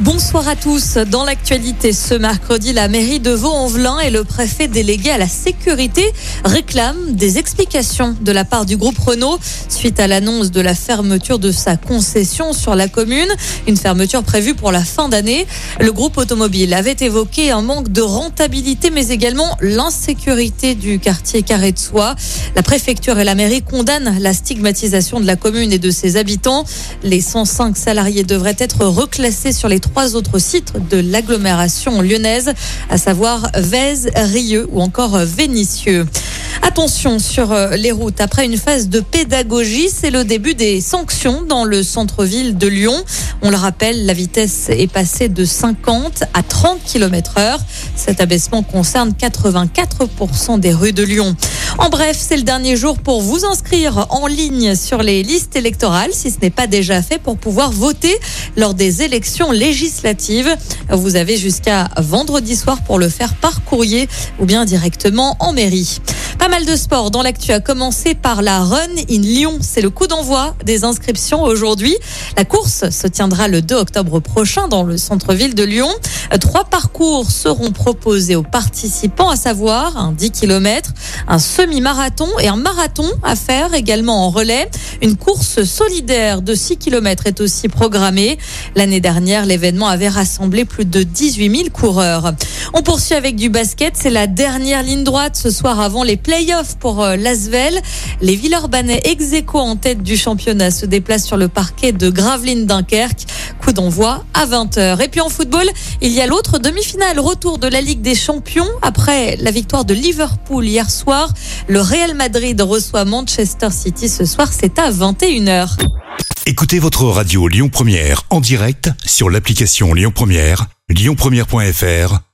Bonsoir à tous. Dans l'actualité ce mercredi, la mairie de Vaux-en-Velin et le préfet délégué à la sécurité réclament des explications de la part du groupe Renault suite à l'annonce de la fermeture de sa concession sur la commune, une fermeture prévue pour la fin d'année. Le groupe automobile avait évoqué un manque de rentabilité mais également l'insécurité du quartier Carré de Soie. La préfecture et la mairie condamnent la stigmatisation de la commune et de ses habitants. Les 105 salariés devraient être reclassés sur les trois autres sites de l'agglomération lyonnaise, à savoir Vèze, Rieux ou encore Vénissieux. Attention sur euh, les routes. Après une phase de pédagogie, c'est le début des sanctions dans le centre-ville de Lyon. On le rappelle, la vitesse est passée de 50 à 30 km heure. Cet abaissement concerne 84% des rues de Lyon. En bref, c'est le dernier jour pour vous inscrire en ligne sur les listes électorales, si ce n'est pas déjà fait, pour pouvoir voter lors des élections législatives. Vous avez jusqu'à vendredi soir pour le faire par courrier ou bien directement en mairie. Pas mal de sport dans l'actu a commencé par la Run in Lyon. C'est le coup d'envoi des inscriptions aujourd'hui. La course se tiendra le 2 octobre prochain dans le centre-ville de Lyon. Trois parcours seront proposés aux participants, à savoir un 10 km, un semi-marathon et un marathon à faire également en relais. Une course solidaire de 6 km est aussi programmée. L'année dernière, l'événement avait rassemblé plus de 18 000 coureurs. On poursuit avec du basket. C'est la dernière ligne droite ce soir avant les playoffs pour euh, l'Asvel. Les Villeurbanais ex aequo en tête du championnat se déplacent sur le parquet de Gravelines Dunkerque. Coup d'envoi à 20h. Et puis en football, il y a l'autre demi-finale, retour de la Ligue des Champions. Après la victoire de Liverpool hier soir, le Real Madrid reçoit Manchester City ce soir. C'est à 21h. Écoutez votre radio Lyon Première en direct sur l'application Lyon Première, lyonpremière.fr